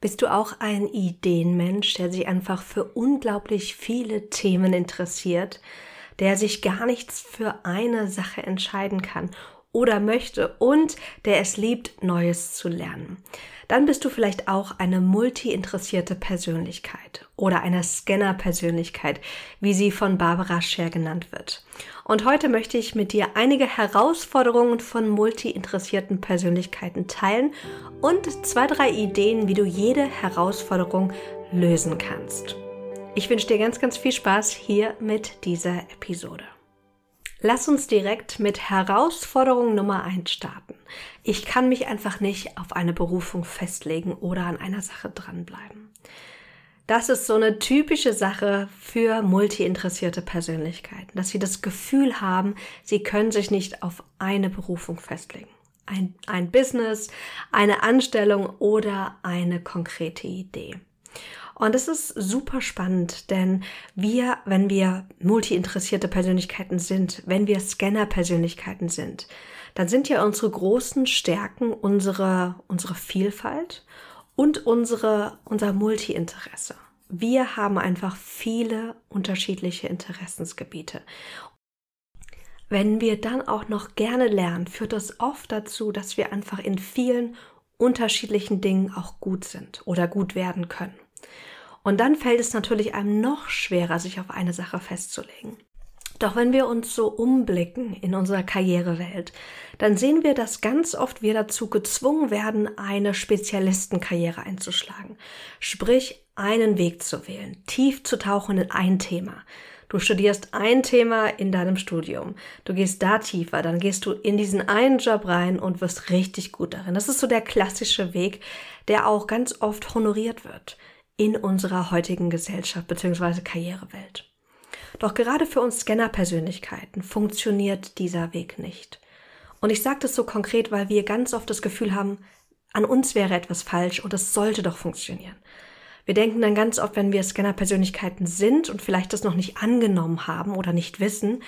Bist du auch ein Ideenmensch, der sich einfach für unglaublich viele Themen interessiert, der sich gar nichts für eine Sache entscheiden kann oder möchte und der es liebt, Neues zu lernen? Dann bist du vielleicht auch eine multi-interessierte Persönlichkeit oder eine Scanner-Persönlichkeit, wie sie von Barbara Scher genannt wird. Und heute möchte ich mit dir einige Herausforderungen von multi-interessierten Persönlichkeiten teilen und zwei, drei Ideen, wie du jede Herausforderung lösen kannst. Ich wünsche dir ganz, ganz viel Spaß hier mit dieser Episode. Lass uns direkt mit Herausforderung Nummer eins starten. Ich kann mich einfach nicht auf eine Berufung festlegen oder an einer Sache dranbleiben. Das ist so eine typische Sache für multi-interessierte Persönlichkeiten, dass sie das Gefühl haben, sie können sich nicht auf eine Berufung festlegen. Ein, ein Business, eine Anstellung oder eine konkrete Idee. Und es ist super spannend, denn wir, wenn wir multi-interessierte Persönlichkeiten sind, wenn wir Scanner-Persönlichkeiten sind, dann sind ja unsere großen Stärken unsere, unsere Vielfalt und unsere, unser Multi-Interesse. Wir haben einfach viele unterschiedliche Interessensgebiete. Wenn wir dann auch noch gerne lernen, führt das oft dazu, dass wir einfach in vielen unterschiedlichen Dingen auch gut sind oder gut werden können. Und dann fällt es natürlich einem noch schwerer, sich auf eine Sache festzulegen. Doch wenn wir uns so umblicken in unserer Karrierewelt, dann sehen wir, dass ganz oft wir dazu gezwungen werden, eine Spezialistenkarriere einzuschlagen. Sprich, einen Weg zu wählen, tief zu tauchen in ein Thema. Du studierst ein Thema in deinem Studium. Du gehst da tiefer, dann gehst du in diesen einen Job rein und wirst richtig gut darin. Das ist so der klassische Weg, der auch ganz oft honoriert wird in unserer heutigen Gesellschaft bzw. Karrierewelt. Doch gerade für uns Scanner-Persönlichkeiten funktioniert dieser Weg nicht. Und ich sage das so konkret, weil wir ganz oft das Gefühl haben, an uns wäre etwas falsch und es sollte doch funktionieren. Wir denken dann ganz oft, wenn wir Scanner-Persönlichkeiten sind und vielleicht das noch nicht angenommen haben oder nicht wissen,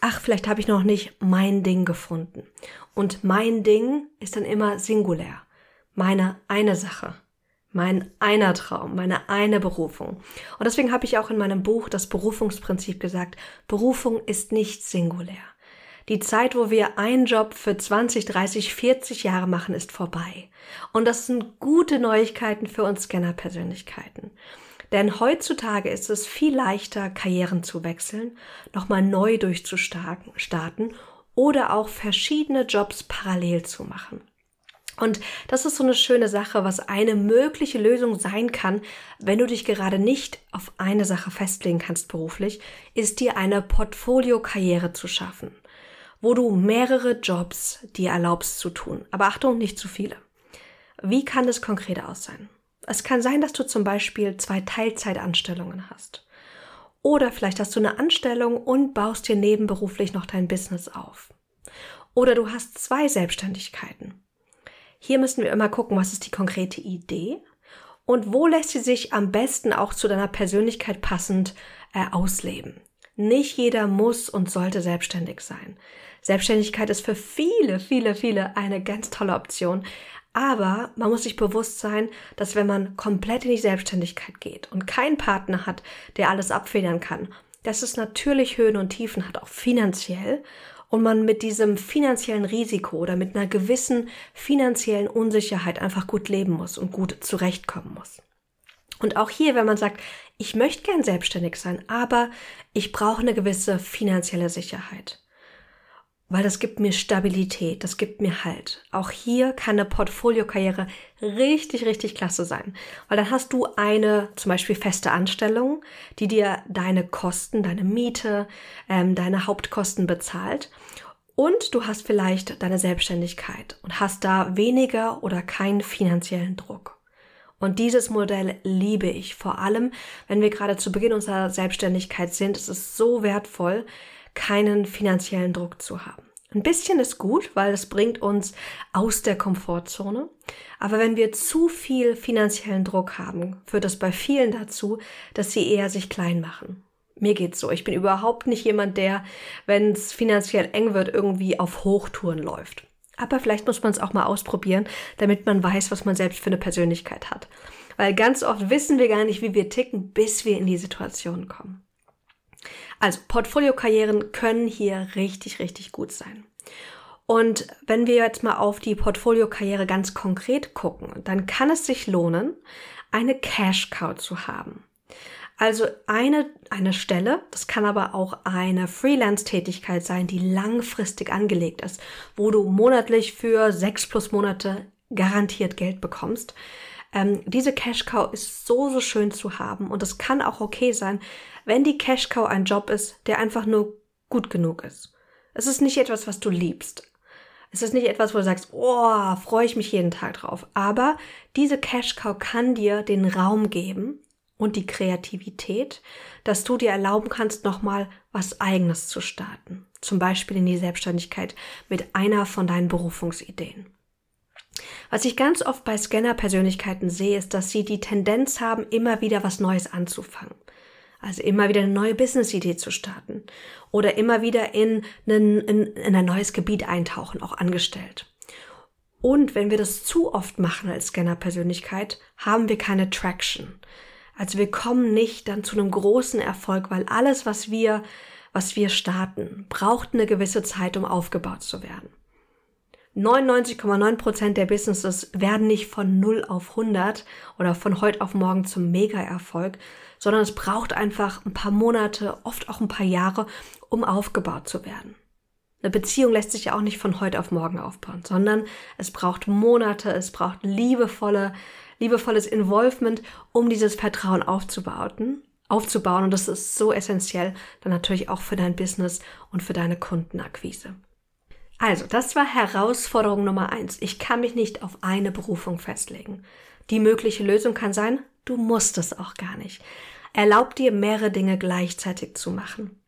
ach, vielleicht habe ich noch nicht mein Ding gefunden. Und mein Ding ist dann immer singulär. Meine eine Sache mein einer Traum, meine eine Berufung. Und deswegen habe ich auch in meinem Buch das Berufungsprinzip gesagt, Berufung ist nicht singulär. Die Zeit, wo wir einen Job für 20, 30, 40 Jahre machen, ist vorbei. Und das sind gute Neuigkeiten für uns Scanner-Persönlichkeiten. Denn heutzutage ist es viel leichter, Karrieren zu wechseln, nochmal neu durchzustarten oder auch verschiedene Jobs parallel zu machen. Und das ist so eine schöne Sache, was eine mögliche Lösung sein kann, wenn du dich gerade nicht auf eine Sache festlegen kannst beruflich, ist dir eine Portfoliokarriere zu schaffen, wo du mehrere Jobs dir erlaubst zu tun. Aber Achtung, nicht zu viele. Wie kann das konkret aussehen? Es kann sein, dass du zum Beispiel zwei Teilzeitanstellungen hast. Oder vielleicht hast du eine Anstellung und baust dir nebenberuflich noch dein Business auf. Oder du hast zwei Selbstständigkeiten hier müssen wir immer gucken, was ist die konkrete Idee und wo lässt sie sich am besten auch zu deiner Persönlichkeit passend äh, ausleben. Nicht jeder muss und sollte selbstständig sein. Selbstständigkeit ist für viele, viele, viele eine ganz tolle Option. Aber man muss sich bewusst sein, dass wenn man komplett in die Selbstständigkeit geht und keinen Partner hat, der alles abfedern kann, dass es natürlich Höhen und Tiefen hat, auch finanziell und man mit diesem finanziellen Risiko oder mit einer gewissen finanziellen Unsicherheit einfach gut leben muss und gut zurechtkommen muss. Und auch hier, wenn man sagt, ich möchte gern selbstständig sein, aber ich brauche eine gewisse finanzielle Sicherheit weil das gibt mir Stabilität, das gibt mir Halt. Auch hier kann eine Portfoliokarriere richtig, richtig klasse sein, weil dann hast du eine zum Beispiel feste Anstellung, die dir deine Kosten, deine Miete, ähm, deine Hauptkosten bezahlt und du hast vielleicht deine Selbstständigkeit und hast da weniger oder keinen finanziellen Druck. Und dieses Modell liebe ich, vor allem wenn wir gerade zu Beginn unserer Selbstständigkeit sind. Es ist so wertvoll, keinen finanziellen Druck zu haben. Ein bisschen ist gut, weil es bringt uns aus der Komfortzone. Aber wenn wir zu viel finanziellen Druck haben, führt das bei vielen dazu, dass sie eher sich klein machen. Mir geht's so. Ich bin überhaupt nicht jemand, der, wenn es finanziell eng wird, irgendwie auf Hochtouren läuft. Aber vielleicht muss man es auch mal ausprobieren, damit man weiß, was man selbst für eine Persönlichkeit hat. Weil ganz oft wissen wir gar nicht, wie wir ticken, bis wir in die Situation kommen. Also Portfoliokarrieren können hier richtig, richtig gut sein. Und wenn wir jetzt mal auf die Portfoliokarriere ganz konkret gucken, dann kann es sich lohnen, eine Cash Cow zu haben. Also eine, eine Stelle, das kann aber auch eine Freelance-Tätigkeit sein, die langfristig angelegt ist, wo du monatlich für sechs plus Monate garantiert Geld bekommst. Ähm, diese Cash Cow ist so, so schön zu haben und es kann auch okay sein, wenn die Cash Cow ein Job ist, der einfach nur gut genug ist. Es ist nicht etwas, was du liebst. Es ist nicht etwas, wo du sagst, oh, freue ich mich jeden Tag drauf. Aber diese Cash Cow kann dir den Raum geben, und die Kreativität, dass du dir erlauben kannst, nochmal was eigenes zu starten. Zum Beispiel in die Selbstständigkeit mit einer von deinen Berufungsideen. Was ich ganz oft bei Scanner-Persönlichkeiten sehe, ist, dass sie die Tendenz haben, immer wieder was Neues anzufangen. Also immer wieder eine neue Business-Idee zu starten oder immer wieder in, einen, in, in ein neues Gebiet eintauchen, auch angestellt. Und wenn wir das zu oft machen als Scanner-Persönlichkeit, haben wir keine Traction. Also wir kommen nicht dann zu einem großen Erfolg, weil alles, was wir, was wir starten, braucht eine gewisse Zeit, um aufgebaut zu werden. 99,9 Prozent der Businesses werden nicht von 0 auf 100 oder von heute auf morgen zum Mega-Erfolg, sondern es braucht einfach ein paar Monate, oft auch ein paar Jahre, um aufgebaut zu werden. Eine Beziehung lässt sich ja auch nicht von heute auf morgen aufbauen, sondern es braucht Monate, es braucht liebevolle liebevolles Involvement, um dieses Vertrauen aufzubauen, aufzubauen. Und das ist so essentiell dann natürlich auch für dein Business und für deine Kundenakquise. Also, das war Herausforderung Nummer eins. Ich kann mich nicht auf eine Berufung festlegen. Die mögliche Lösung kann sein, du musst es auch gar nicht. Erlaub dir, mehrere Dinge gleichzeitig zu machen.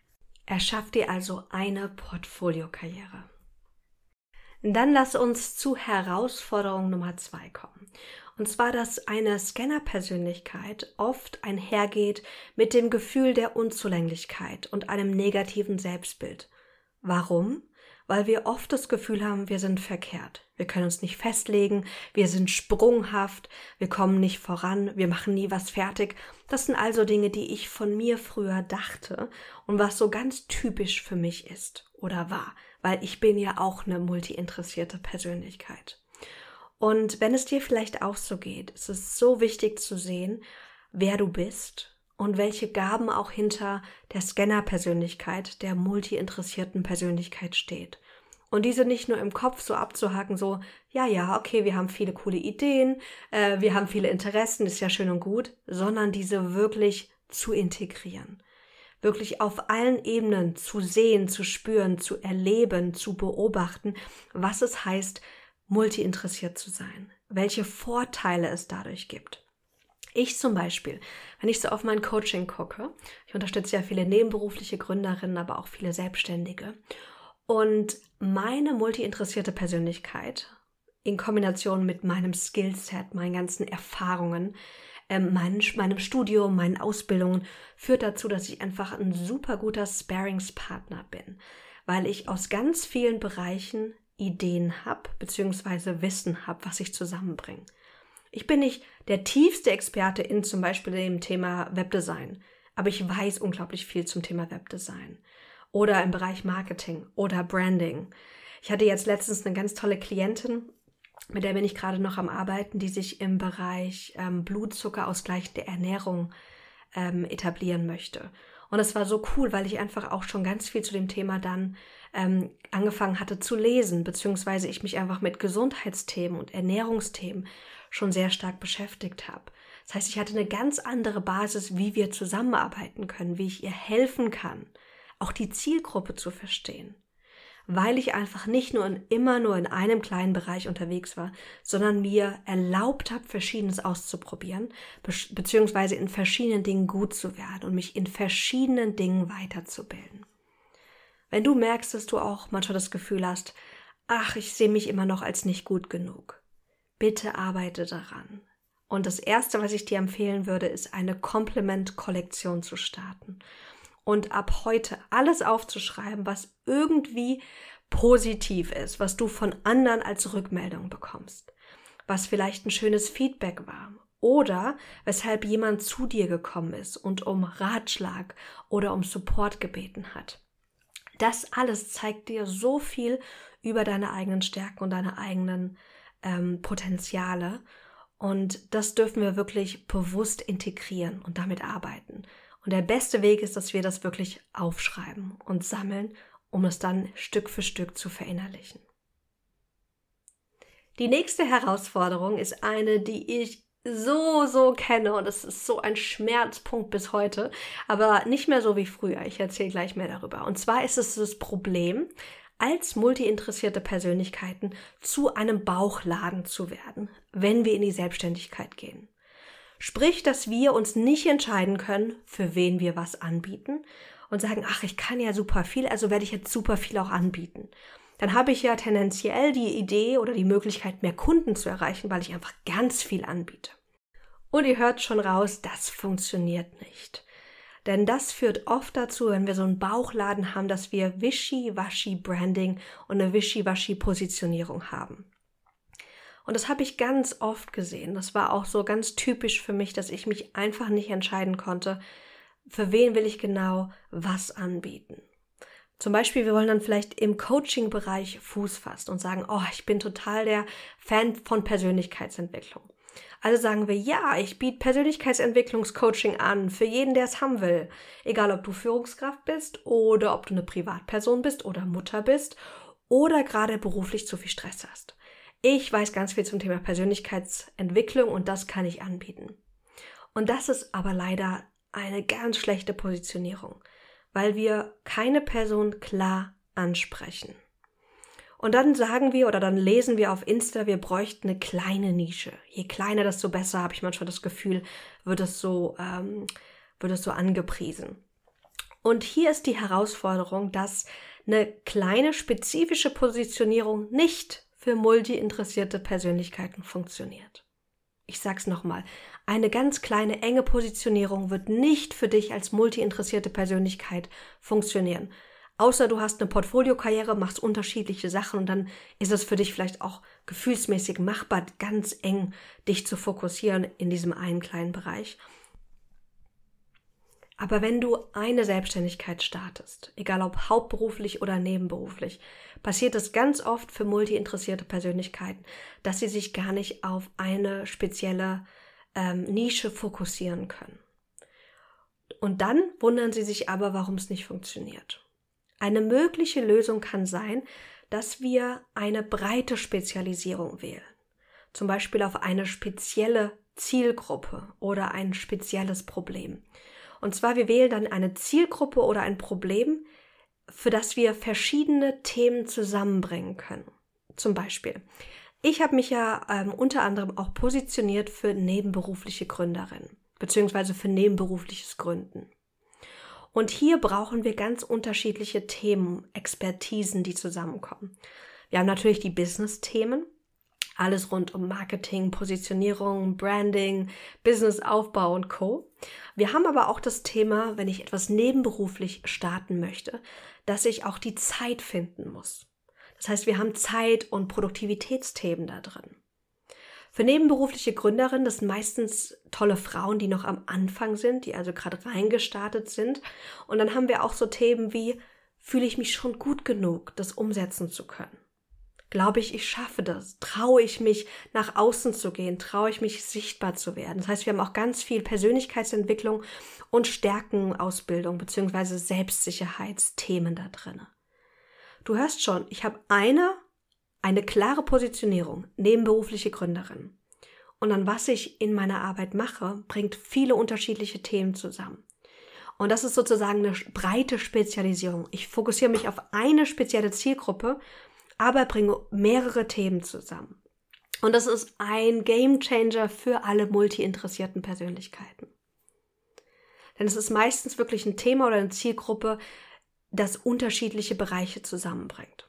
Erschaff dir also eine Portfoliokarriere. Dann lass uns zu Herausforderung Nummer zwei kommen. Und zwar, dass eine Scanner-Persönlichkeit oft einhergeht mit dem Gefühl der Unzulänglichkeit und einem negativen Selbstbild. Warum? Weil wir oft das Gefühl haben, wir sind verkehrt. Wir können uns nicht festlegen, wir sind sprunghaft, wir kommen nicht voran, wir machen nie was fertig. Das sind also Dinge, die ich von mir früher dachte und was so ganz typisch für mich ist oder war, weil ich bin ja auch eine multi-interessierte Persönlichkeit. Und wenn es dir vielleicht auch so geht, ist es so wichtig zu sehen, wer du bist und welche Gaben auch hinter der Scanner-Persönlichkeit, der multi-interessierten Persönlichkeit steht. Und diese nicht nur im Kopf so abzuhaken, so, ja, ja, okay, wir haben viele coole Ideen, äh, wir haben viele Interessen, ist ja schön und gut, sondern diese wirklich zu integrieren. Wirklich auf allen Ebenen zu sehen, zu spüren, zu erleben, zu beobachten, was es heißt, multi-interessiert zu sein, welche Vorteile es dadurch gibt. Ich zum Beispiel, wenn ich so auf mein Coaching gucke, ich unterstütze ja viele nebenberufliche Gründerinnen, aber auch viele Selbstständige. Und meine multi-interessierte Persönlichkeit in Kombination mit meinem Skillset, meinen ganzen Erfahrungen, ähm, mein, meinem Studium, meinen Ausbildungen, führt dazu, dass ich einfach ein super guter Sparingspartner bin, weil ich aus ganz vielen Bereichen Ideen habe, beziehungsweise Wissen habe, was ich zusammenbringe. Ich bin nicht der tiefste Experte in zum Beispiel dem Thema Webdesign, aber ich weiß unglaublich viel zum Thema Webdesign oder im Bereich Marketing oder Branding. Ich hatte jetzt letztens eine ganz tolle Klientin, mit der bin ich gerade noch am Arbeiten, die sich im Bereich ähm, Blutzuckerausgleichende Ernährung ähm, etablieren möchte. Und es war so cool, weil ich einfach auch schon ganz viel zu dem Thema dann ähm, angefangen hatte zu lesen, beziehungsweise ich mich einfach mit Gesundheitsthemen und Ernährungsthemen schon sehr stark beschäftigt habe. Das heißt, ich hatte eine ganz andere Basis, wie wir zusammenarbeiten können, wie ich ihr helfen kann, auch die Zielgruppe zu verstehen. Weil ich einfach nicht nur in, immer nur in einem kleinen Bereich unterwegs war, sondern mir erlaubt habe, Verschiedenes auszuprobieren, be beziehungsweise in verschiedenen Dingen gut zu werden und mich in verschiedenen Dingen weiterzubilden. Wenn du merkst, dass du auch manchmal das Gefühl hast, ach, ich sehe mich immer noch als nicht gut genug, bitte arbeite daran. Und das Erste, was ich dir empfehlen würde, ist eine Komplement-Kollektion zu starten. Und ab heute alles aufzuschreiben, was irgendwie positiv ist, was du von anderen als Rückmeldung bekommst, was vielleicht ein schönes Feedback war oder weshalb jemand zu dir gekommen ist und um Ratschlag oder um Support gebeten hat. Das alles zeigt dir so viel über deine eigenen Stärken und deine eigenen ähm, Potenziale. Und das dürfen wir wirklich bewusst integrieren und damit arbeiten. Und der beste Weg ist, dass wir das wirklich aufschreiben und sammeln, um es dann Stück für Stück zu verinnerlichen. Die nächste Herausforderung ist eine, die ich so, so kenne und es ist so ein Schmerzpunkt bis heute, aber nicht mehr so wie früher. Ich erzähle gleich mehr darüber. Und zwar ist es das Problem, als multiinteressierte Persönlichkeiten zu einem Bauchladen zu werden, wenn wir in die Selbstständigkeit gehen. Sprich, dass wir uns nicht entscheiden können, für wen wir was anbieten und sagen, ach, ich kann ja super viel, also werde ich jetzt super viel auch anbieten. Dann habe ich ja tendenziell die Idee oder die Möglichkeit, mehr Kunden zu erreichen, weil ich einfach ganz viel anbiete. Und ihr hört schon raus, das funktioniert nicht. Denn das führt oft dazu, wenn wir so einen Bauchladen haben, dass wir wischi-waschi Branding und eine wischi-waschi Positionierung haben. Und das habe ich ganz oft gesehen. Das war auch so ganz typisch für mich, dass ich mich einfach nicht entscheiden konnte, für wen will ich genau was anbieten. Zum Beispiel, wir wollen dann vielleicht im Coaching-Bereich Fuß fassen und sagen, oh, ich bin total der Fan von Persönlichkeitsentwicklung. Also sagen wir, ja, ich biete Persönlichkeitsentwicklungscoaching an für jeden, der es haben will. Egal, ob du Führungskraft bist oder ob du eine Privatperson bist oder Mutter bist oder gerade beruflich zu viel Stress hast. Ich weiß ganz viel zum Thema Persönlichkeitsentwicklung und das kann ich anbieten. Und das ist aber leider eine ganz schlechte Positionierung, weil wir keine Person klar ansprechen. Und dann sagen wir oder dann lesen wir auf Insta, wir bräuchten eine kleine Nische. Je kleiner, desto besser, habe ich manchmal das Gefühl, wird es so, ähm, wird es so angepriesen. Und hier ist die Herausforderung, dass eine kleine spezifische Positionierung nicht für multi-interessierte Persönlichkeiten funktioniert. Ich sag's nochmal. Eine ganz kleine, enge Positionierung wird nicht für dich als multi-interessierte Persönlichkeit funktionieren. Außer du hast eine Portfoliokarriere, machst unterschiedliche Sachen und dann ist es für dich vielleicht auch gefühlsmäßig machbar, ganz eng dich zu fokussieren in diesem einen kleinen Bereich. Aber wenn du eine Selbstständigkeit startest, egal ob hauptberuflich oder nebenberuflich, passiert es ganz oft für multi-interessierte Persönlichkeiten, dass sie sich gar nicht auf eine spezielle ähm, Nische fokussieren können. Und dann wundern sie sich aber, warum es nicht funktioniert. Eine mögliche Lösung kann sein, dass wir eine breite Spezialisierung wählen. Zum Beispiel auf eine spezielle Zielgruppe oder ein spezielles Problem. Und zwar, wir wählen dann eine Zielgruppe oder ein Problem, für das wir verschiedene Themen zusammenbringen können. Zum Beispiel, ich habe mich ja ähm, unter anderem auch positioniert für nebenberufliche Gründerinnen, beziehungsweise für nebenberufliches Gründen. Und hier brauchen wir ganz unterschiedliche Themen, Expertisen, die zusammenkommen. Wir haben natürlich die Business-Themen, alles rund um Marketing, Positionierung, Branding, Businessaufbau und Co. Wir haben aber auch das Thema, wenn ich etwas nebenberuflich starten möchte, dass ich auch die Zeit finden muss. Das heißt, wir haben Zeit- und Produktivitätsthemen da drin. Für nebenberufliche Gründerinnen, das sind meistens tolle Frauen, die noch am Anfang sind, die also gerade reingestartet sind. Und dann haben wir auch so Themen wie, fühle ich mich schon gut genug, das umsetzen zu können? Glaube ich, ich schaffe das? Traue ich mich, nach außen zu gehen? Traue ich mich, sichtbar zu werden? Das heißt, wir haben auch ganz viel Persönlichkeitsentwicklung und Stärkenausbildung beziehungsweise Selbstsicherheitsthemen da drin. Du hörst schon, ich habe eine eine klare Positionierung, nebenberufliche Gründerin. Und dann, was ich in meiner Arbeit mache, bringt viele unterschiedliche Themen zusammen. Und das ist sozusagen eine breite Spezialisierung. Ich fokussiere mich auf eine spezielle Zielgruppe, aber bringe mehrere Themen zusammen. Und das ist ein Game Changer für alle multi-interessierten Persönlichkeiten. Denn es ist meistens wirklich ein Thema oder eine Zielgruppe, das unterschiedliche Bereiche zusammenbringt.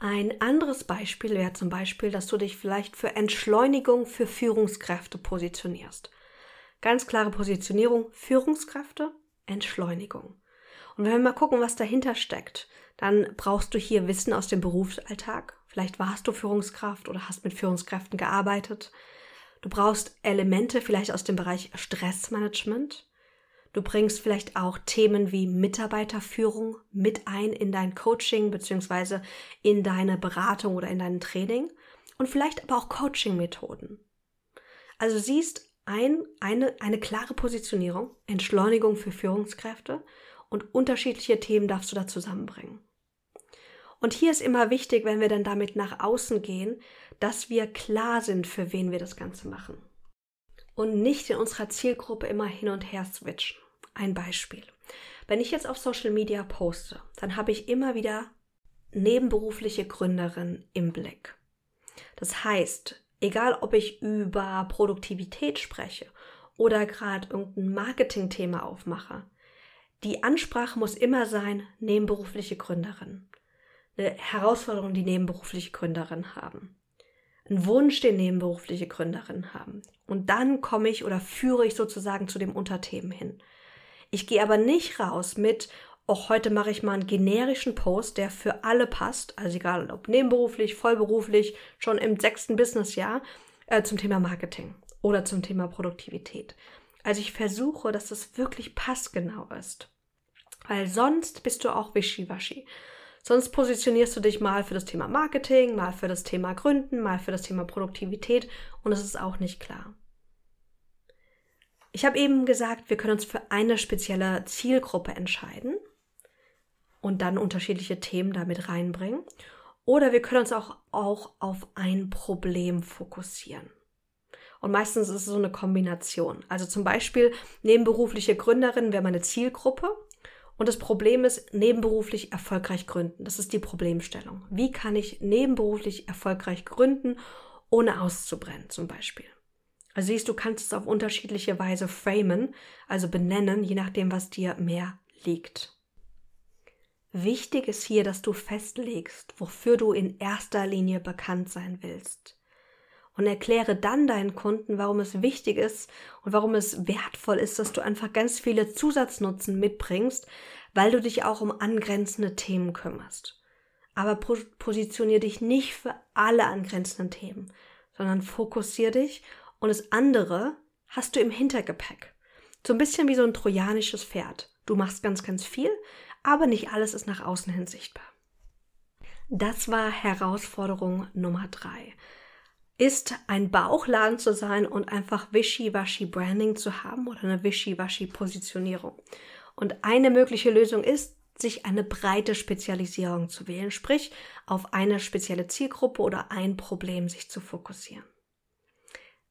Ein anderes Beispiel wäre zum Beispiel, dass du dich vielleicht für Entschleunigung für Führungskräfte positionierst. Ganz klare Positionierung, Führungskräfte, Entschleunigung. Und wenn wir mal gucken, was dahinter steckt, dann brauchst du hier Wissen aus dem Berufsalltag. Vielleicht warst du Führungskraft oder hast mit Führungskräften gearbeitet. Du brauchst Elemente vielleicht aus dem Bereich Stressmanagement. Du bringst vielleicht auch Themen wie Mitarbeiterführung mit ein in dein Coaching beziehungsweise in deine Beratung oder in dein Training und vielleicht aber auch Coaching-Methoden. Also siehst ein, eine, eine klare Positionierung, Entschleunigung für Führungskräfte und unterschiedliche Themen darfst du da zusammenbringen. Und hier ist immer wichtig, wenn wir dann damit nach außen gehen, dass wir klar sind, für wen wir das Ganze machen. Und nicht in unserer Zielgruppe immer hin und her switchen. Ein Beispiel. Wenn ich jetzt auf Social Media poste, dann habe ich immer wieder nebenberufliche Gründerin im Blick. Das heißt, egal ob ich über Produktivität spreche oder gerade irgendein Marketingthema aufmache, die Ansprache muss immer sein, nebenberufliche Gründerin. Eine Herausforderung, die nebenberufliche Gründerin haben. Ein Wunsch, den nebenberufliche Gründerinnen haben. Und dann komme ich oder führe ich sozusagen zu dem Unterthemen hin. Ich gehe aber nicht raus mit, auch heute mache ich mal einen generischen Post, der für alle passt, also egal ob nebenberuflich, vollberuflich, schon im sechsten Businessjahr, äh, zum Thema Marketing oder zum Thema Produktivität. Also ich versuche, dass das wirklich passgenau ist. Weil sonst bist du auch wischiwaschi. Sonst positionierst du dich mal für das Thema Marketing, mal für das Thema Gründen, mal für das Thema Produktivität und es ist auch nicht klar. Ich habe eben gesagt, wir können uns für eine spezielle Zielgruppe entscheiden und dann unterschiedliche Themen damit reinbringen. Oder wir können uns auch, auch auf ein Problem fokussieren. Und meistens ist es so eine Kombination. Also zum Beispiel nebenberufliche Gründerin wäre meine Zielgruppe. Und das Problem ist, nebenberuflich erfolgreich gründen. Das ist die Problemstellung. Wie kann ich nebenberuflich erfolgreich gründen, ohne auszubrennen zum Beispiel? Also siehst du, kannst es auf unterschiedliche Weise framen, also benennen, je nachdem, was dir mehr liegt. Wichtig ist hier, dass du festlegst, wofür du in erster Linie bekannt sein willst. Und erkläre dann deinen Kunden, warum es wichtig ist und warum es wertvoll ist, dass du einfach ganz viele Zusatznutzen mitbringst, weil du dich auch um angrenzende Themen kümmerst. Aber positionier dich nicht für alle angrenzenden Themen, sondern fokussier dich und das andere hast du im Hintergepäck. So ein bisschen wie so ein trojanisches Pferd. Du machst ganz, ganz viel, aber nicht alles ist nach außen hin sichtbar. Das war Herausforderung Nummer drei. Ist ein Bauchladen zu sein und einfach wischiwaschi Branding zu haben oder eine wischiwaschi Positionierung. Und eine mögliche Lösung ist, sich eine breite Spezialisierung zu wählen, sprich auf eine spezielle Zielgruppe oder ein Problem sich zu fokussieren.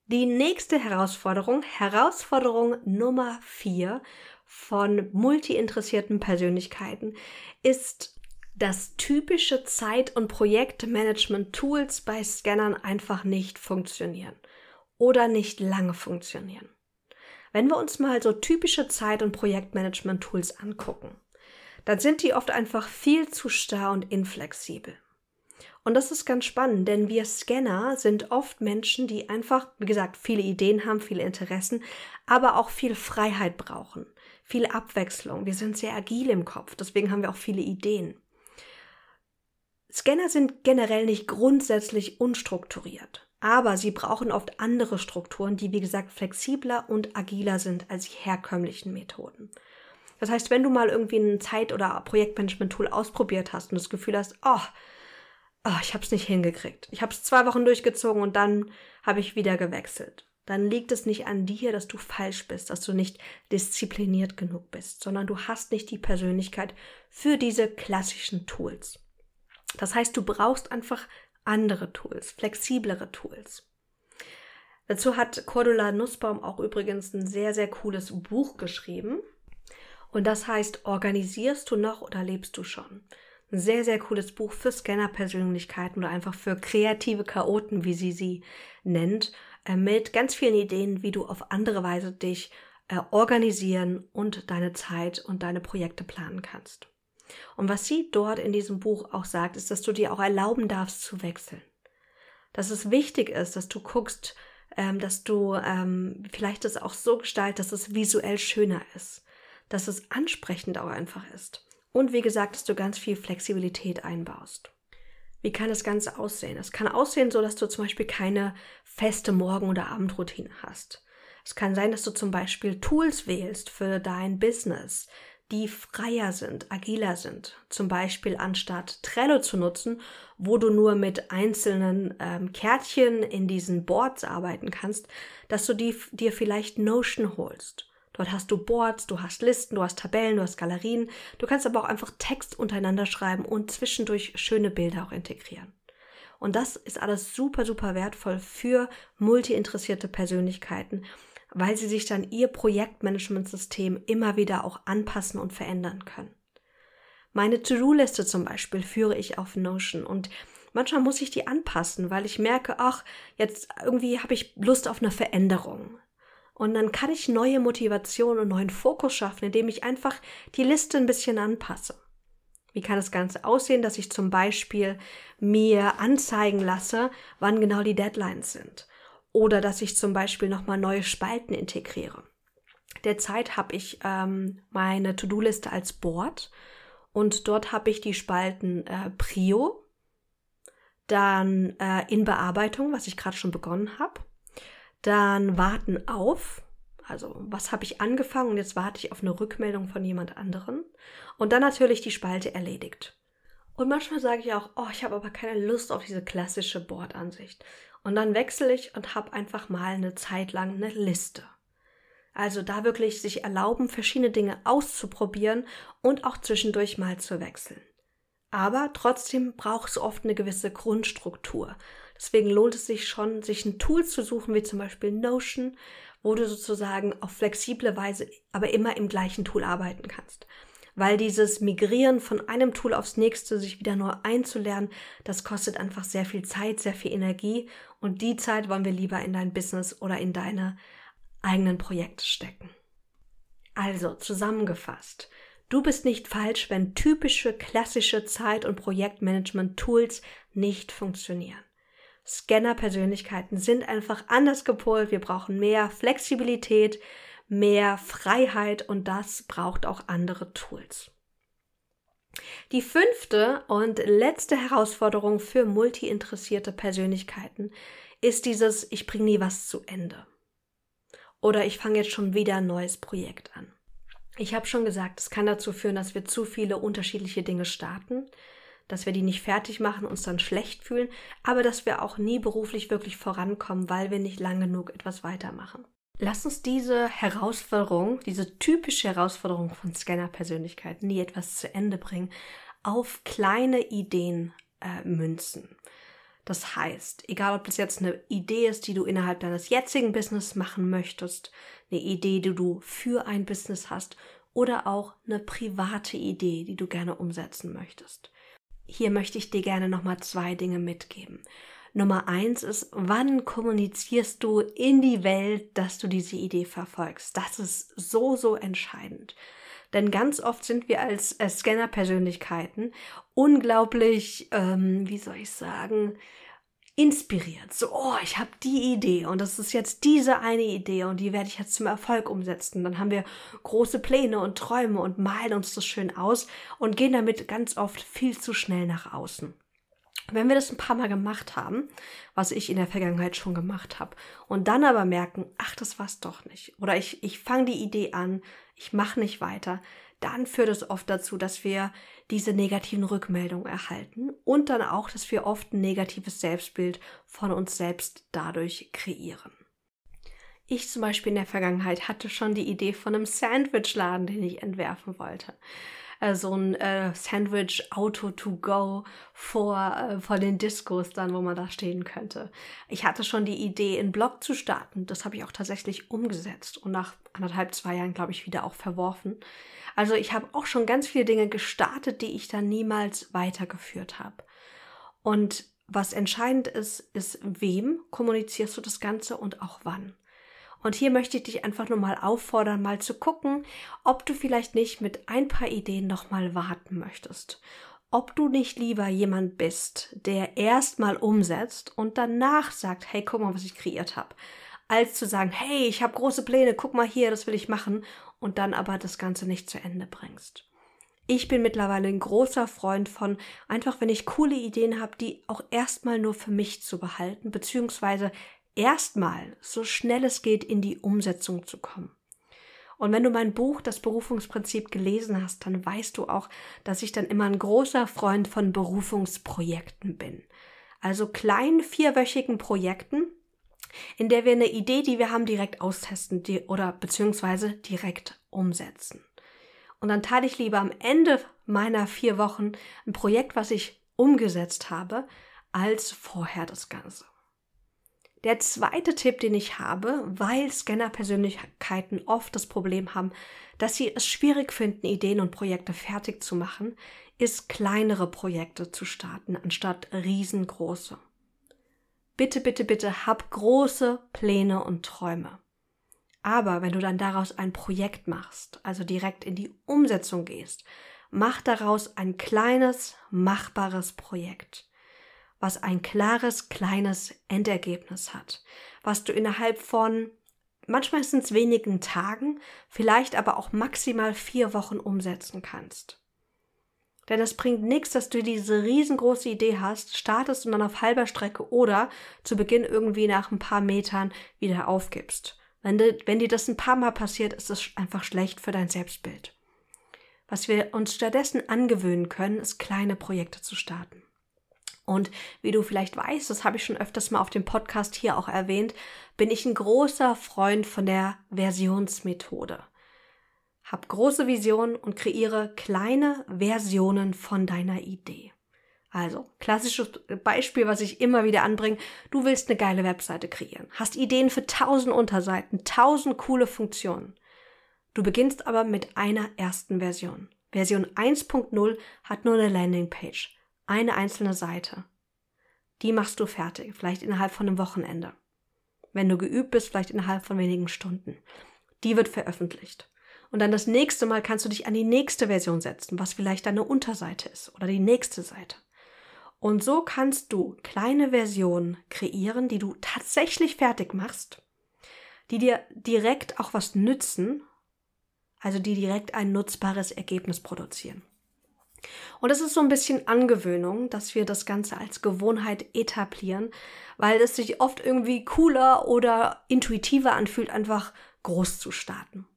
Die nächste Herausforderung, Herausforderung Nummer vier von multi-interessierten Persönlichkeiten ist, dass typische Zeit- und Projektmanagement-Tools bei Scannern einfach nicht funktionieren oder nicht lange funktionieren. Wenn wir uns mal so typische Zeit- und Projektmanagement-Tools angucken, dann sind die oft einfach viel zu starr und inflexibel. Und das ist ganz spannend, denn wir Scanner sind oft Menschen, die einfach, wie gesagt, viele Ideen haben, viele Interessen, aber auch viel Freiheit brauchen viel Abwechslung. Wir sind sehr agil im Kopf, deswegen haben wir auch viele Ideen. Scanner sind generell nicht grundsätzlich unstrukturiert, aber sie brauchen oft andere Strukturen, die wie gesagt flexibler und agiler sind als die herkömmlichen Methoden. Das heißt, wenn du mal irgendwie ein Zeit- oder Projektmanagement-Tool ausprobiert hast und das Gefühl hast, oh, oh ich habe es nicht hingekriegt. Ich habe es zwei Wochen durchgezogen und dann habe ich wieder gewechselt dann liegt es nicht an dir, dass du falsch bist, dass du nicht diszipliniert genug bist, sondern du hast nicht die Persönlichkeit für diese klassischen Tools. Das heißt, du brauchst einfach andere Tools, flexiblere Tools. Dazu hat Cordula Nussbaum auch übrigens ein sehr, sehr cooles Buch geschrieben. Und das heißt, organisierst du noch oder lebst du schon? Ein sehr, sehr cooles Buch für Scanner-Persönlichkeiten oder einfach für kreative Chaoten, wie sie sie nennt. Äh, mit ganz vielen Ideen, wie du auf andere Weise dich äh, organisieren und deine Zeit und deine Projekte planen kannst. Und was sie dort in diesem Buch auch sagt, ist, dass du dir auch erlauben darfst zu wechseln. Dass es wichtig ist, dass du guckst, ähm, dass du ähm, vielleicht das auch so gestaltest, dass es visuell schöner ist, dass es ansprechend auch einfach ist. Und wie gesagt, dass du ganz viel Flexibilität einbaust. Wie kann das Ganze aussehen? Es kann aussehen so, dass du zum Beispiel keine feste Morgen- oder Abendroutine hast. Es kann sein, dass du zum Beispiel Tools wählst für dein Business, die freier sind, agiler sind. Zum Beispiel anstatt Trello zu nutzen, wo du nur mit einzelnen ähm, Kärtchen in diesen Boards arbeiten kannst, dass du die, dir vielleicht Notion holst. Dort hast du Boards, du hast Listen, du hast Tabellen, du hast Galerien. Du kannst aber auch einfach Text untereinander schreiben und zwischendurch schöne Bilder auch integrieren. Und das ist alles super, super wertvoll für multi-interessierte Persönlichkeiten, weil sie sich dann ihr Projektmanagementsystem immer wieder auch anpassen und verändern können. Meine To-Do-Liste zum Beispiel führe ich auf Notion und manchmal muss ich die anpassen, weil ich merke, ach, jetzt irgendwie habe ich Lust auf eine Veränderung. Und dann kann ich neue Motivation und neuen Fokus schaffen, indem ich einfach die Liste ein bisschen anpasse. Wie kann das Ganze aussehen, dass ich zum Beispiel mir anzeigen lasse, wann genau die Deadlines sind? Oder dass ich zum Beispiel nochmal neue Spalten integriere. Derzeit habe ich ähm, meine To-Do-Liste als Board und dort habe ich die Spalten äh, Prio, dann äh, in Bearbeitung, was ich gerade schon begonnen habe, dann Warten auf, also was habe ich angefangen und jetzt warte ich auf eine Rückmeldung von jemand anderen und dann natürlich die Spalte erledigt. Und manchmal sage ich auch, oh, ich habe aber keine Lust auf diese klassische Bordansicht. Und dann wechsle ich und habe einfach mal eine Zeit lang eine Liste. Also da wirklich sich erlauben, verschiedene Dinge auszuprobieren und auch zwischendurch mal zu wechseln. Aber trotzdem braucht es oft eine gewisse Grundstruktur. Deswegen lohnt es sich schon, sich ein Tool zu suchen, wie zum Beispiel Notion, wo du sozusagen auf flexible Weise, aber immer im gleichen Tool arbeiten kannst weil dieses Migrieren von einem Tool aufs nächste, sich wieder neu einzulernen, das kostet einfach sehr viel Zeit, sehr viel Energie und die Zeit wollen wir lieber in dein Business oder in deine eigenen Projekte stecken. Also zusammengefasst, du bist nicht falsch, wenn typische klassische Zeit- und Projektmanagement-Tools nicht funktionieren. Scanner-Persönlichkeiten sind einfach anders gepolt. Wir brauchen mehr Flexibilität, mehr Freiheit und das braucht auch andere Tools. Die fünfte und letzte Herausforderung für multi-interessierte Persönlichkeiten ist dieses Ich bringe nie was zu Ende. Oder ich fange jetzt schon wieder ein neues Projekt an. Ich habe schon gesagt, es kann dazu führen, dass wir zu viele unterschiedliche Dinge starten, dass wir die nicht fertig machen, uns dann schlecht fühlen, aber dass wir auch nie beruflich wirklich vorankommen, weil wir nicht lang genug etwas weitermachen. Lass uns diese Herausforderung, diese typische Herausforderung von Scanner-Persönlichkeiten, die etwas zu Ende bringen, auf kleine Ideen äh, münzen. Das heißt, egal ob das jetzt eine Idee ist, die du innerhalb deines jetzigen Business machen möchtest, eine Idee, die du für ein Business hast oder auch eine private Idee, die du gerne umsetzen möchtest. Hier möchte ich dir gerne nochmal zwei Dinge mitgeben. Nummer eins ist, wann kommunizierst du in die Welt, dass du diese Idee verfolgst? Das ist so, so entscheidend. Denn ganz oft sind wir als äh, Scanner-Persönlichkeiten unglaublich, ähm, wie soll ich sagen, inspiriert. So, oh, ich habe die Idee und das ist jetzt diese eine Idee und die werde ich jetzt zum Erfolg umsetzen. Dann haben wir große Pläne und Träume und malen uns das schön aus und gehen damit ganz oft viel zu schnell nach außen. Wenn wir das ein paar Mal gemacht haben, was ich in der Vergangenheit schon gemacht habe, und dann aber merken, ach, das war's doch nicht, oder ich, ich fange die Idee an, ich mache nicht weiter, dann führt es oft dazu, dass wir diese negativen Rückmeldungen erhalten und dann auch, dass wir oft ein negatives Selbstbild von uns selbst dadurch kreieren. Ich zum Beispiel in der Vergangenheit hatte schon die Idee von einem Sandwichladen, den ich entwerfen wollte äh, so ein äh, Sandwich-Auto to go vor, äh, vor den Discos dann, wo man da stehen könnte. Ich hatte schon die Idee, einen Blog zu starten. Das habe ich auch tatsächlich umgesetzt und nach anderthalb, zwei Jahren, glaube ich, wieder auch verworfen. Also ich habe auch schon ganz viele Dinge gestartet, die ich dann niemals weitergeführt habe. Und was entscheidend ist, ist, wem kommunizierst du das Ganze und auch wann. Und hier möchte ich dich einfach nur mal auffordern, mal zu gucken, ob du vielleicht nicht mit ein paar Ideen noch mal warten möchtest. Ob du nicht lieber jemand bist, der erst mal umsetzt und danach sagt, hey, guck mal, was ich kreiert habe, als zu sagen, hey, ich habe große Pläne, guck mal hier, das will ich machen und dann aber das Ganze nicht zu Ende bringst. Ich bin mittlerweile ein großer Freund von, einfach wenn ich coole Ideen habe, die auch erstmal nur für mich zu behalten, beziehungsweise erstmal so schnell es geht in die Umsetzung zu kommen. Und wenn du mein Buch Das Berufungsprinzip gelesen hast, dann weißt du auch, dass ich dann immer ein großer Freund von Berufungsprojekten bin. Also kleinen vierwöchigen Projekten, in der wir eine Idee, die wir haben, direkt austesten die, oder beziehungsweise direkt umsetzen. Und dann teile ich lieber am Ende meiner vier Wochen ein Projekt, was ich umgesetzt habe, als vorher das Ganze. Der zweite Tipp, den ich habe, weil Scanner-Persönlichkeiten oft das Problem haben, dass sie es schwierig finden, Ideen und Projekte fertig zu machen, ist kleinere Projekte zu starten, anstatt riesengroße. Bitte, bitte, bitte hab große Pläne und Träume. Aber wenn du dann daraus ein Projekt machst, also direkt in die Umsetzung gehst, mach daraus ein kleines, machbares Projekt, was ein klares, kleines Endergebnis hat, was du innerhalb von manchmal sind es wenigen Tagen, vielleicht aber auch maximal vier Wochen umsetzen kannst. Denn es bringt nichts, dass du diese riesengroße Idee hast, startest und dann auf halber Strecke oder zu Beginn irgendwie nach ein paar Metern wieder aufgibst. Wenn, de, wenn dir das ein paar Mal passiert, ist es einfach schlecht für dein Selbstbild. Was wir uns stattdessen angewöhnen können, ist kleine Projekte zu starten. Und wie du vielleicht weißt, das habe ich schon öfters mal auf dem Podcast hier auch erwähnt, bin ich ein großer Freund von der Versionsmethode. Hab große Visionen und kreiere kleine Versionen von deiner Idee. Also, klassisches Beispiel, was ich immer wieder anbringe. Du willst eine geile Webseite kreieren, hast Ideen für tausend Unterseiten, tausend coole Funktionen. Du beginnst aber mit einer ersten Version. Version 1.0 hat nur eine Landingpage, eine einzelne Seite. Die machst du fertig, vielleicht innerhalb von einem Wochenende. Wenn du geübt bist, vielleicht innerhalb von wenigen Stunden. Die wird veröffentlicht. Und dann das nächste Mal kannst du dich an die nächste Version setzen, was vielleicht deine Unterseite ist oder die nächste Seite. Und so kannst du kleine Versionen kreieren, die du tatsächlich fertig machst, die dir direkt auch was nützen, also die direkt ein nutzbares Ergebnis produzieren. Und es ist so ein bisschen Angewöhnung, dass wir das Ganze als Gewohnheit etablieren, weil es sich oft irgendwie cooler oder intuitiver anfühlt, einfach groß zu starten.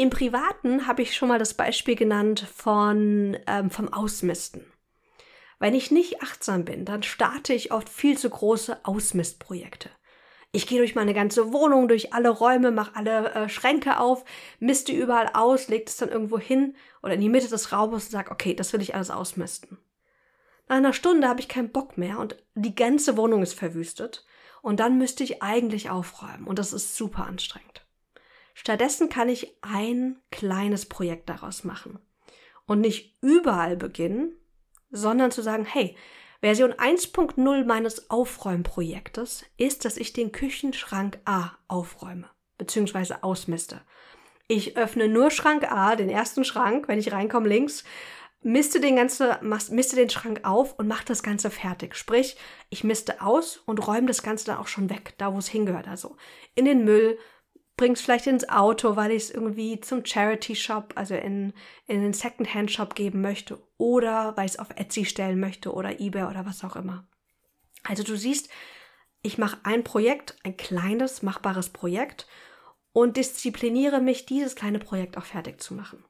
Im Privaten habe ich schon mal das Beispiel genannt von ähm, vom Ausmisten. Wenn ich nicht achtsam bin, dann starte ich oft viel zu große Ausmistprojekte. Ich gehe durch meine ganze Wohnung, durch alle Räume, mache alle äh, Schränke auf, miste überall aus, lege es dann irgendwo hin oder in die Mitte des Raumes und sage, okay, das will ich alles ausmisten. Nach einer Stunde habe ich keinen Bock mehr und die ganze Wohnung ist verwüstet und dann müsste ich eigentlich aufräumen und das ist super anstrengend. Stattdessen kann ich ein kleines Projekt daraus machen und nicht überall beginnen, sondern zu sagen, hey, Version 1.0 meines Aufräumprojektes ist, dass ich den Küchenschrank A aufräume bzw. ausmiste. Ich öffne nur Schrank A, den ersten Schrank, wenn ich reinkomme links, misste den, ganze, misste den Schrank auf und mache das Ganze fertig. Sprich, ich misste aus und räume das Ganze dann auch schon weg, da wo es hingehört. Also in den Müll, bring's vielleicht ins Auto, weil ich es irgendwie zum Charity Shop, also in, in den Secondhand Shop geben möchte oder weil ich es auf Etsy stellen möchte oder eBay oder was auch immer. Also du siehst, ich mache ein Projekt, ein kleines, machbares Projekt und diszipliniere mich, dieses kleine Projekt auch fertig zu machen.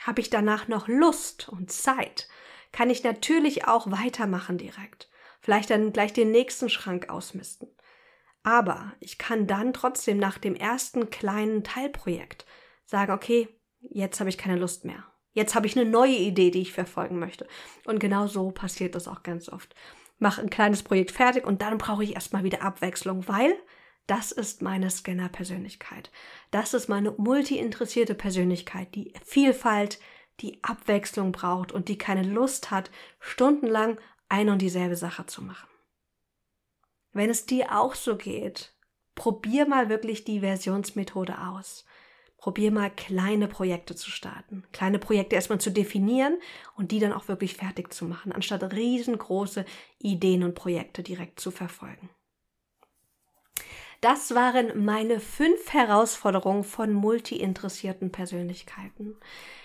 Habe ich danach noch Lust und Zeit, kann ich natürlich auch weitermachen direkt. Vielleicht dann gleich den nächsten Schrank ausmisten. Aber ich kann dann trotzdem nach dem ersten kleinen Teilprojekt sagen, okay, jetzt habe ich keine Lust mehr. Jetzt habe ich eine neue Idee, die ich verfolgen möchte. Und genau so passiert das auch ganz oft. Mach ein kleines Projekt fertig und dann brauche ich erstmal wieder Abwechslung, weil das ist meine Scanner-Persönlichkeit. Das ist meine multi-interessierte Persönlichkeit, die Vielfalt, die Abwechslung braucht und die keine Lust hat, stundenlang eine und dieselbe Sache zu machen. Wenn es dir auch so geht, probier mal wirklich die Versionsmethode aus. Probier mal kleine Projekte zu starten. Kleine Projekte erstmal zu definieren und die dann auch wirklich fertig zu machen, anstatt riesengroße Ideen und Projekte direkt zu verfolgen. Das waren meine fünf Herausforderungen von multi-interessierten Persönlichkeiten.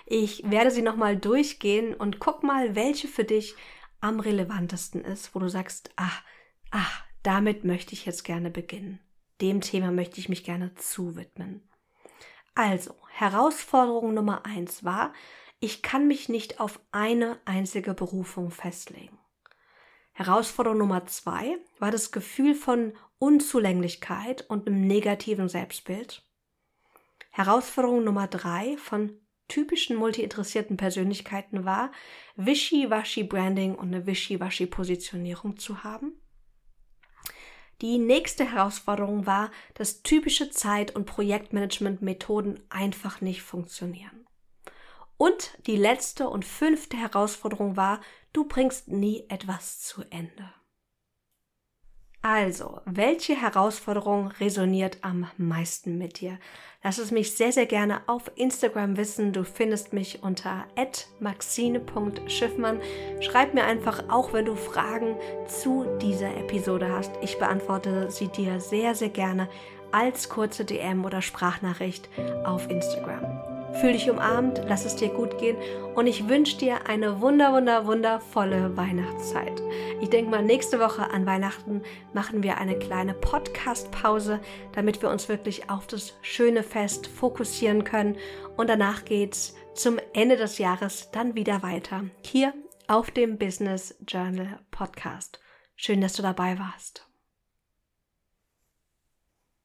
Ich werde sie nochmal durchgehen und guck mal, welche für dich am relevantesten ist, wo du sagst, ach, ach, damit möchte ich jetzt gerne beginnen. Dem Thema möchte ich mich gerne zuwidmen. Also, Herausforderung Nummer eins war, ich kann mich nicht auf eine einzige Berufung festlegen. Herausforderung Nummer zwei war das Gefühl von Unzulänglichkeit und einem negativen Selbstbild. Herausforderung Nummer drei von typischen multi-interessierten Persönlichkeiten war, wishy-washy Branding und eine wishy-washy Positionierung zu haben. Die nächste Herausforderung war, dass typische Zeit- und Projektmanagement-Methoden einfach nicht funktionieren. Und die letzte und fünfte Herausforderung war, du bringst nie etwas zu Ende. Also, welche Herausforderung resoniert am meisten mit dir? Lass es mich sehr, sehr gerne auf Instagram wissen. Du findest mich unter maxine.schiffmann. Schreib mir einfach auch, wenn du Fragen zu dieser Episode hast. Ich beantworte sie dir sehr, sehr gerne als kurze DM oder Sprachnachricht auf Instagram. Fühl dich umarmt, lass es dir gut gehen und ich wünsche dir eine wunder, wunder, wundervolle Weihnachtszeit. Ich denke mal, nächste Woche an Weihnachten machen wir eine kleine Podcast-Pause, damit wir uns wirklich auf das schöne Fest fokussieren können und danach geht's zum Ende des Jahres dann wieder weiter. Hier auf dem Business Journal Podcast. Schön, dass du dabei warst.